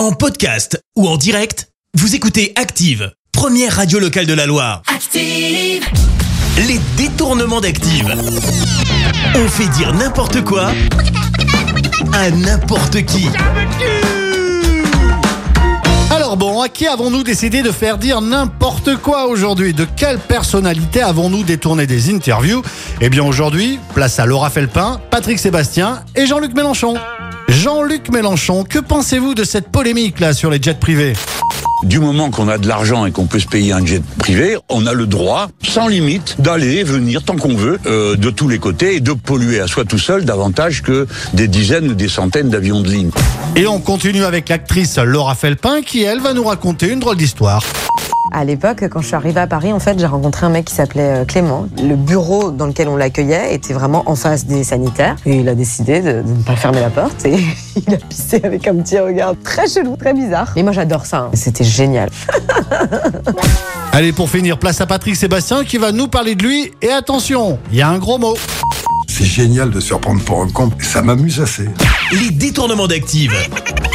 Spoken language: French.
En podcast ou en direct, vous écoutez Active, première radio locale de la Loire. Active, Les détournements d'Active. On fait dire n'importe quoi à n'importe qui. Alors bon, à qui avons-nous décidé de faire dire n'importe quoi aujourd'hui? De quelle personnalité avons-nous détourné des interviews? Eh bien aujourd'hui, place à Laura Felpin, Patrick Sébastien et Jean-Luc Mélenchon. Jean-Luc Mélenchon, que pensez-vous de cette polémique là sur les jets privés? Du moment qu'on a de l'argent et qu'on peut se payer un jet privé, on a le droit, sans limite, d'aller et venir tant qu'on veut, euh, de tous les côtés, et de polluer à soi tout seul davantage que des dizaines ou des centaines d'avions de ligne. Et on continue avec l'actrice Laura Felpin qui elle va nous raconter une drôle d'histoire. À l'époque, quand je suis arrivée à Paris, en fait, j'ai rencontré un mec qui s'appelait euh, Clément. Le bureau dans lequel on l'accueillait était vraiment en face des sanitaires. Et il a décidé de, de ne pas fermer la porte. Et il a pissé avec un petit regard très chelou, très bizarre. Et moi, j'adore ça. hein. C'était génial. Allez, pour finir, place à Patrick Sébastien qui va nous parler de lui. Et attention, il y a un gros mot. C'est génial de se reprendre pour un con. Ça m'amuse assez. Les détournements d'Active.